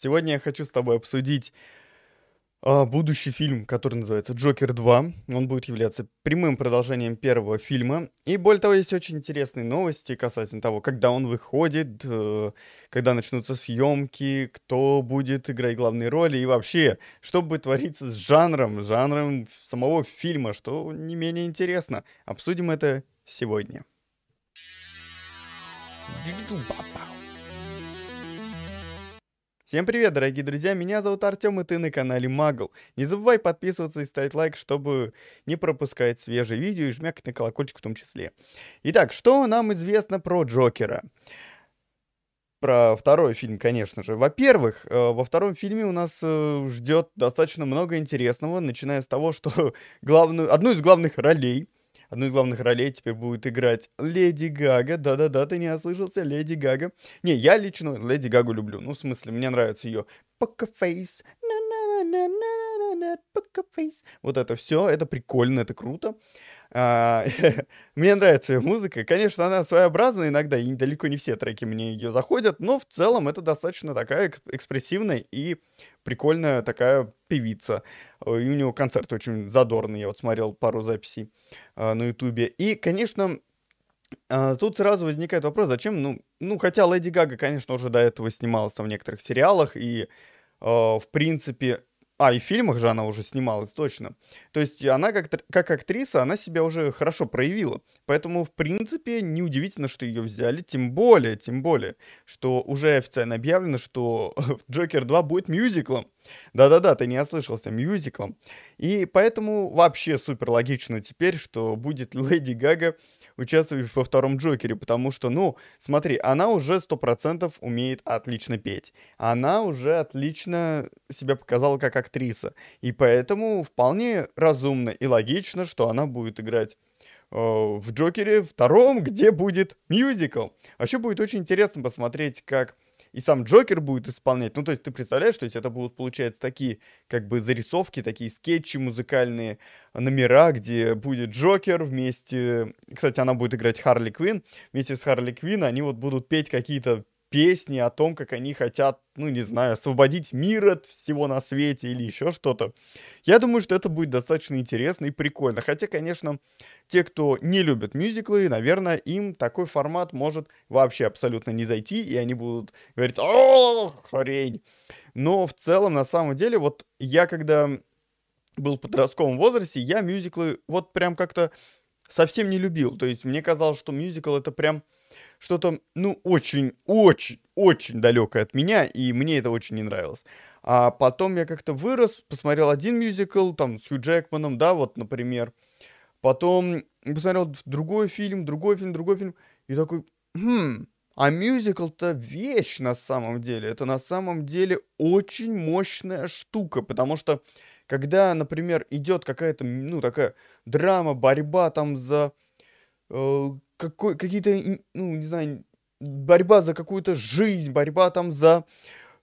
Сегодня я хочу с тобой обсудить а, будущий фильм, который называется «Джокер 2». Он будет являться прямым продолжением первого фильма. И более того, есть очень интересные новости касательно того, когда он выходит, э, когда начнутся съемки, кто будет играть главные роли и вообще, что будет твориться с жанром, жанром самого фильма, что не менее интересно. Обсудим это сегодня. Всем привет, дорогие друзья, меня зовут Артем, и ты на канале Магл. Не забывай подписываться и ставить лайк, чтобы не пропускать свежие видео и жмякать на колокольчик в том числе. Итак, что нам известно про Джокера? Про второй фильм, конечно же. Во-первых, э, во втором фильме у нас э, ждет достаточно много интересного, начиная с того, что главную, одну из главных ролей Одну из главных ролей теперь будет играть Леди Гага. Да-да-да, ты не ослышался, Леди Гага. Не, я лично Леди Гагу люблю. Ну, в смысле, мне нравится ее Покерфейс. Вот это все, это прикольно, это круто. А, мне нравится ее музыка. Конечно, она своеобразная иногда, и далеко не все треки мне ее заходят, но в целом это достаточно такая экспрессивная и прикольная такая певица. Э, и у него концерт очень задорный, я вот смотрел пару записей э, на ютубе. И, конечно, э, тут сразу возникает вопрос, зачем, ну, ну, хотя Леди Гага, конечно, уже до этого снималась там в некоторых сериалах, и, э, в принципе, а, и в фильмах же она уже снималась, точно. То есть она как, как актриса, она себя уже хорошо проявила. Поэтому, в принципе, неудивительно, что ее взяли. Тем более, тем более, что уже официально объявлено, что Джокер 2 будет мюзиклом. Да-да-да, ты не ослышался, мюзиклом. И поэтому вообще супер логично теперь, что будет Леди Гага участвовать во втором Джокере, потому что, ну, смотри, она уже сто процентов умеет отлично петь. Она уже отлично себя показала как актриса. И поэтому вполне разумно и логично, что она будет играть э, в Джокере втором, где будет мюзикл. Вообще будет очень интересно посмотреть, как и сам Джокер будет исполнять. Ну, то есть ты представляешь, то есть это будут, получается, такие как бы зарисовки, такие скетчи музыкальные, номера, где будет Джокер вместе... Кстати, она будет играть Харли Квин. Вместе с Харли Квин они вот будут петь какие-то песни о том, как они хотят, ну, не знаю, освободить мир от всего на свете или еще что-то. Я думаю, что это будет достаточно интересно и прикольно. Хотя, конечно, те, кто не любят мюзиклы, наверное, им такой формат может вообще абсолютно не зайти, и они будут говорить «О, хрень!». Но в целом, на самом деле, вот я когда был в подростковом возрасте, я мюзиклы вот прям как-то совсем не любил. То есть мне казалось, что мюзикл это прям что-то, ну, очень-очень-очень далекое от меня, и мне это очень не нравилось. А потом я как-то вырос, посмотрел один мюзикл, там, с Хью Джекманом, да, вот, например. Потом посмотрел другой фильм, другой фильм, другой фильм, и такой, хм, а мюзикл-то вещь на самом деле. Это на самом деле очень мощная штука, потому что когда, например, идет какая-то, ну, такая драма, борьба там за э, какой, какие-то, ну, не знаю, борьба за какую-то жизнь, борьба там за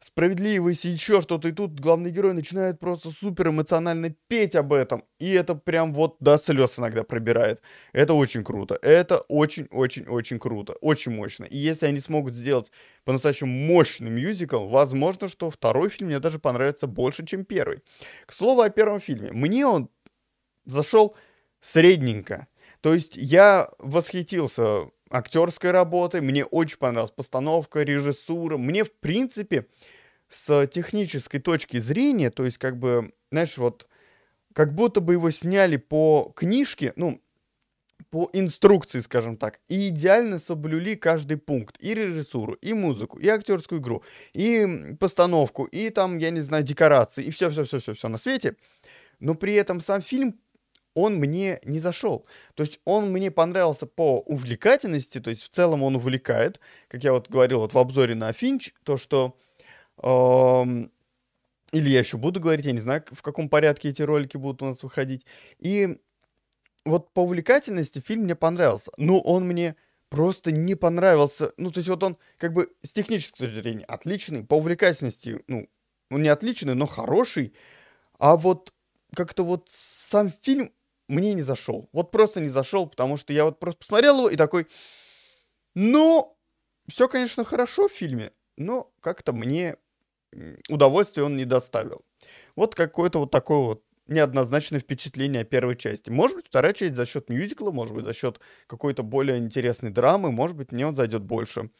справедливость и еще что-то. И тут главный герой начинает просто супер эмоционально петь об этом. И это прям вот до слез иногда пробирает. Это очень круто. Это очень-очень-очень круто. Очень мощно. И если они смогут сделать по-настоящему мощный мюзикл, возможно, что второй фильм мне даже понравится больше, чем первый. К слову о первом фильме. Мне он зашел средненько. То есть я восхитился актерской работой, мне очень понравилась постановка, режиссура. Мне, в принципе, с технической точки зрения, то есть, как бы, знаешь, вот, как будто бы его сняли по книжке, ну, по инструкции, скажем так, и идеально соблюли каждый пункт. И режиссуру, и музыку, и актерскую игру, и постановку, и там, я не знаю, декорации, и все-все-все-все-все на свете. Но при этом сам фильм он мне не зашел. То есть он мне понравился по увлекательности, то есть в целом он увлекает, как я вот говорил вот в обзоре на Финч, то что... Эм, или я еще буду говорить, я не знаю, в каком порядке эти ролики будут у нас выходить. И вот по увлекательности фильм мне понравился. Но он мне просто не понравился. Ну, то есть вот он как бы с технической точки зрения отличный, по увлекательности, ну, он не отличный, но хороший. А вот как-то вот сам фильм мне не зашел. Вот просто не зашел, потому что я вот просто посмотрел его и такой, ну, все, конечно, хорошо в фильме, но как-то мне удовольствия он не доставил. Вот какое-то вот такое вот неоднозначное впечатление о первой части. Может быть, вторая часть за счет мюзикла, может быть, за счет какой-то более интересной драмы, может быть, мне он зайдет больше.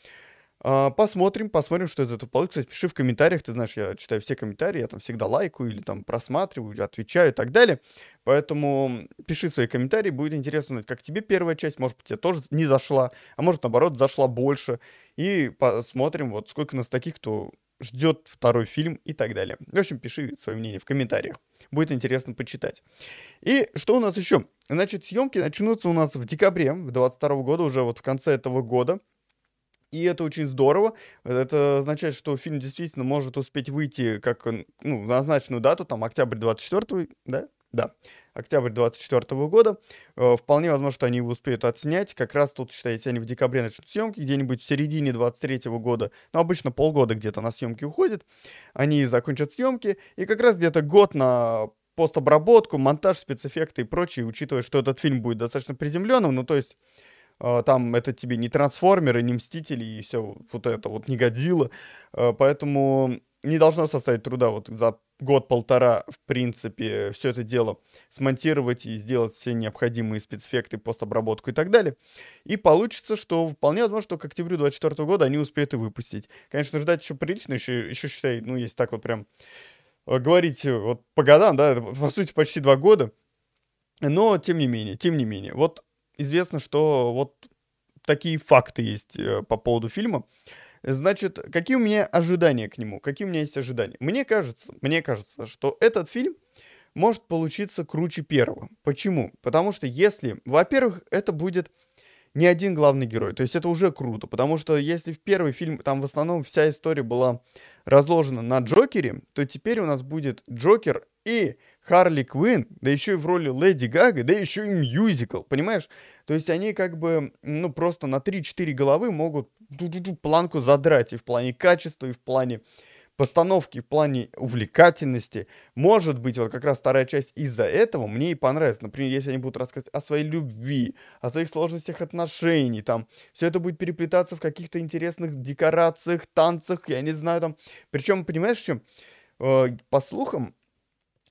А, посмотрим, посмотрим, что из этого получится. Кстати, пиши в комментариях, ты знаешь, я читаю все комментарии, я там всегда лайкаю или там просматриваю, отвечаю и так далее. Поэтому пиши свои комментарии, будет интересно узнать, как тебе первая часть, может быть, тебе тоже не зашла, а может, наоборот, зашла больше. И посмотрим, вот сколько нас таких, кто ждет второй фильм и так далее. В общем, пиши свое мнение в комментариях. Будет интересно почитать. И что у нас еще? Значит, съемки начнутся у нас в декабре 2022 года, уже вот в конце этого года и это очень здорово. Это означает, что фильм действительно может успеть выйти как ну, назначенную дату, там, октябрь 24 да? Да, октябрь 24 года. Э, вполне возможно, что они его успеют отснять. Как раз тут, считайте, они в декабре начнут съемки, где-нибудь в середине 23 года, ну, обычно полгода где-то на съемки уходит. Они закончат съемки, и как раз где-то год на постобработку, монтаж, спецэффекты и прочее, учитывая, что этот фильм будет достаточно приземленным, ну, то есть там это тебе не трансформеры, не мстители и все вот это вот не годило. А, поэтому не должно составить труда вот за год-полтора, в принципе, все это дело смонтировать и сделать все необходимые спецэффекты, постобработку и так далее. И получится, что вполне возможно, что к октябрю 2024 года они успеют и выпустить. Конечно, ждать еще прилично, еще, еще считай, ну, есть так вот прям э, говорить вот по годам, да, по сути, почти два года. Но, тем не менее, тем не менее, вот известно, что вот такие факты есть э, по поводу фильма. Значит, какие у меня ожидания к нему? Какие у меня есть ожидания? Мне кажется, мне кажется, что этот фильм может получиться круче первого. Почему? Потому что если, во-первых, это будет не один главный герой, то есть это уже круто, потому что если в первый фильм там в основном вся история была разложена на Джокере, то теперь у нас будет Джокер и Харли Квинн, да еще и в роли Леди Гага, да еще и мюзикл, понимаешь? То есть они как бы, ну, просто на 3-4 головы могут планку задрать и в плане качества, и в плане постановки, в плане увлекательности. Может быть, вот как раз вторая часть из-за этого мне и понравится. Например, если они будут рассказывать о своей любви, о своих сложностях отношений, там, все это будет переплетаться в каких-то интересных декорациях, танцах, я не знаю, там. Причем, понимаешь, чем? Э, по слухам,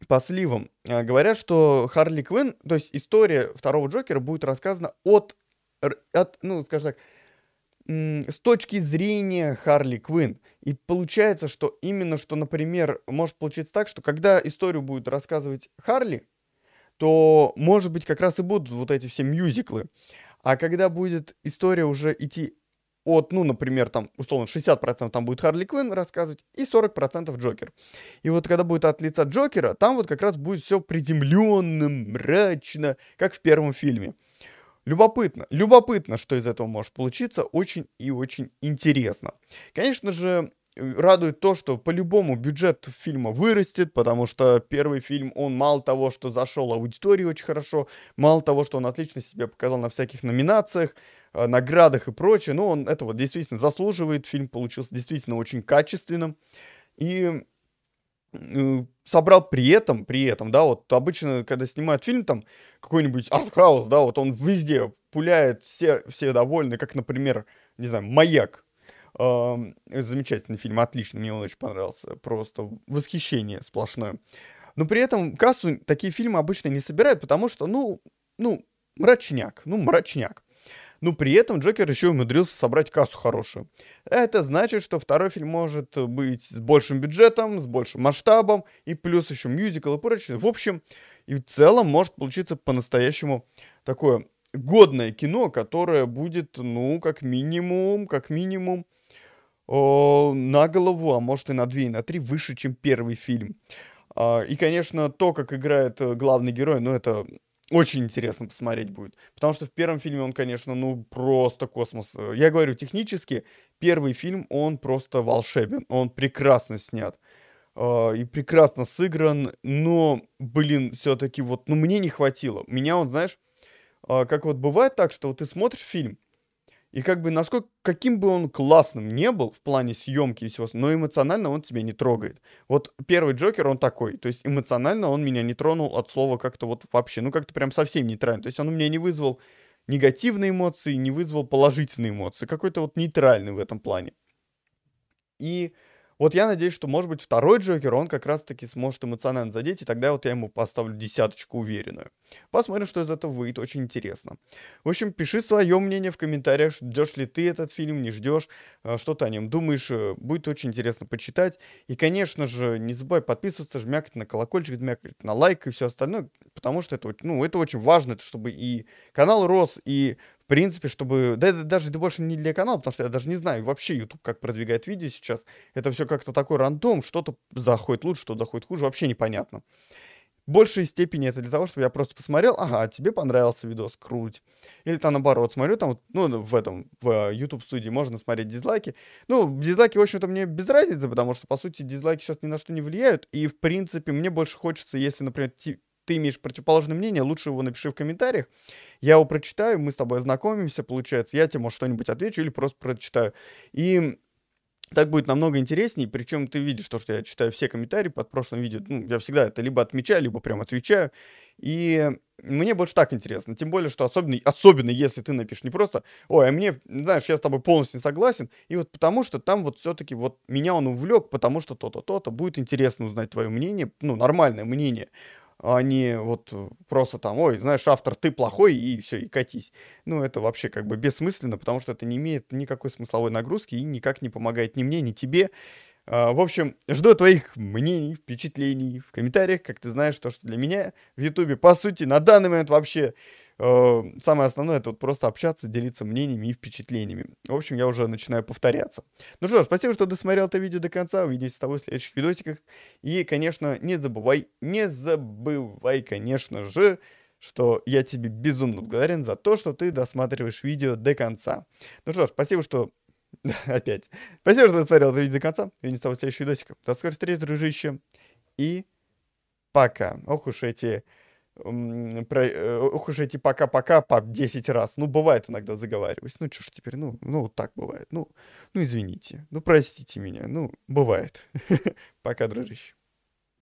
по сливам, э, говорят, что Харли Квинн, то есть история второго Джокера будет рассказана от, от ну, скажем так, с точки зрения Харли Квинн. И получается, что именно что, например, может получиться так, что когда историю будет рассказывать Харли, то, может быть, как раз и будут вот эти все мюзиклы. А когда будет история уже идти от, ну, например, там, условно, 60% там будет Харли Квинн рассказывать и 40% Джокер. И вот когда будет от лица Джокера, там вот как раз будет все приземленно, мрачно, как в первом фильме. Любопытно, любопытно, что из этого может получиться, очень и очень интересно. Конечно же, радует то, что по-любому бюджет фильма вырастет, потому что первый фильм, он мало того, что зашел аудитории очень хорошо, мало того, что он отлично себя показал на всяких номинациях, наградах и прочее, но он этого действительно заслуживает, фильм получился действительно очень качественным, и э, собрал при этом, при этом, да, вот обычно, когда снимают фильм, там, какой-нибудь артхаус, да, вот он везде пуляет, все, все довольны, как, например, не знаю, «Маяк», замечательный фильм, отлично, мне он очень понравился. Просто восхищение сплошное. Но при этом кассу такие фильмы обычно не собирают, потому что, ну, ну, мрачняк, ну, мрачняк. Но при этом Джокер еще умудрился собрать кассу хорошую. Это значит, что второй фильм может быть с большим бюджетом, с большим масштабом, и плюс еще мюзикл и прочее. В общем, и в целом может получиться по-настоящему такое годное кино, которое будет, ну, как минимум, как минимум, о, на голову, а может и на две, и на три выше, чем первый фильм. А, и, конечно, то, как играет э, главный герой, ну, это очень интересно посмотреть будет. Потому что в первом фильме он, конечно, ну, просто космос. Я говорю, технически, первый фильм, он просто волшебен. Он прекрасно снят. Uh, и прекрасно сыгран, но, блин, все-таки вот, ну, мне не хватило. Меня он, знаешь, uh, как вот бывает так, что вот ты смотришь фильм, и как бы насколько, каким бы он классным не был в плане съемки и всего, но эмоционально он тебя не трогает. Вот первый Джокер, он такой. То есть эмоционально он меня не тронул от слова как-то вот вообще, ну как-то прям совсем нейтрально. То есть он у меня не вызвал негативные эмоции, не вызвал положительные эмоции. Какой-то вот нейтральный в этом плане. И Вот я надеюсь, что, может быть, второй Джокер, он как раз-таки сможет эмоционально задеть, и тогда вот я ему поставлю десяточку уверенную. Посмотрим, что из этого выйдет, очень интересно. В общем, пиши свое мнение в комментариях, ждешь ли ты этот фильм, не ждешь, э, что ты о нем думаешь, э, будет очень интересно почитать. И, конечно же, не забывай подписываться, жмякать на колокольчик, жмякать на лайк и все остальное, потому что это, ну, это очень важно, чтобы и канал рос, и в принципе, чтобы... Да это даже больше не для канала, потому что я даже не знаю вообще YouTube, как продвигает видео сейчас. Это все как-то такой рандом, что-то заходит лучше, что-то заходит хуже, вообще непонятно. В большей степени это для того, чтобы я просто посмотрел, ага, тебе понравился видос, круть. Или там наоборот, смотрю там, ну, в этом, в YouTube студии можно смотреть дизлайки. Ну, дизлайки, в общем-то, мне без разницы, потому что, по сути, дизлайки сейчас ни на что не влияют. И, в принципе, мне больше хочется, если, например, ты имеешь противоположное мнение, лучше его напиши в комментариях. Я его прочитаю, мы с тобой ознакомимся, получается. Я тебе, может, что-нибудь отвечу или просто прочитаю. И так будет намного интереснее, причем ты видишь то, что я читаю все комментарии под прошлым видео. Ну, я всегда это либо отмечаю, либо прям отвечаю. И мне больше так интересно. Тем более, что особенно, особенно если ты напишешь не просто, ой, а мне, знаешь, я с тобой полностью не согласен. И вот потому что там вот все-таки вот меня он увлек, потому что то-то, то-то. Будет интересно узнать твое мнение, ну, нормальное мнение а не вот э, просто там, ой, знаешь, автор, ты плохой, и все, и катись. Ну, это вообще как бы бессмысленно, потому что это не имеет никакой смысловой нагрузки и никак не помогает ни мне, ни тебе. А, в общем, жду твоих мнений, впечатлений в комментариях, как ты знаешь, то, что для меня в Ютубе, по сути, на данный момент вообще Э, самое основное это вот просто общаться, делиться мнениями и впечатлениями. В общем, я уже начинаю повторяться. Ну что ж, спасибо, что досмотрел это видео до конца. Увидимся с тобой в следующих видосиках. И, конечно, не забывай, не забывай, конечно же, что я тебе безумно благодарен за то, что ты досматриваешь видео до конца. Ну что ж, спасибо, что... Опять. Спасибо, что досмотрел это видео до конца. Увидимся в следующих видосиках. До скорой встречи, дружище. И пока. Ох уж эти про, э, ох уж эти пока-пока по 10 раз. Ну, бывает иногда заговариваюсь. Ну, что ж теперь, ну, ну, вот так бывает. Ну, ну, извините. Ну, простите меня. Ну, бывает. Пока, дружище.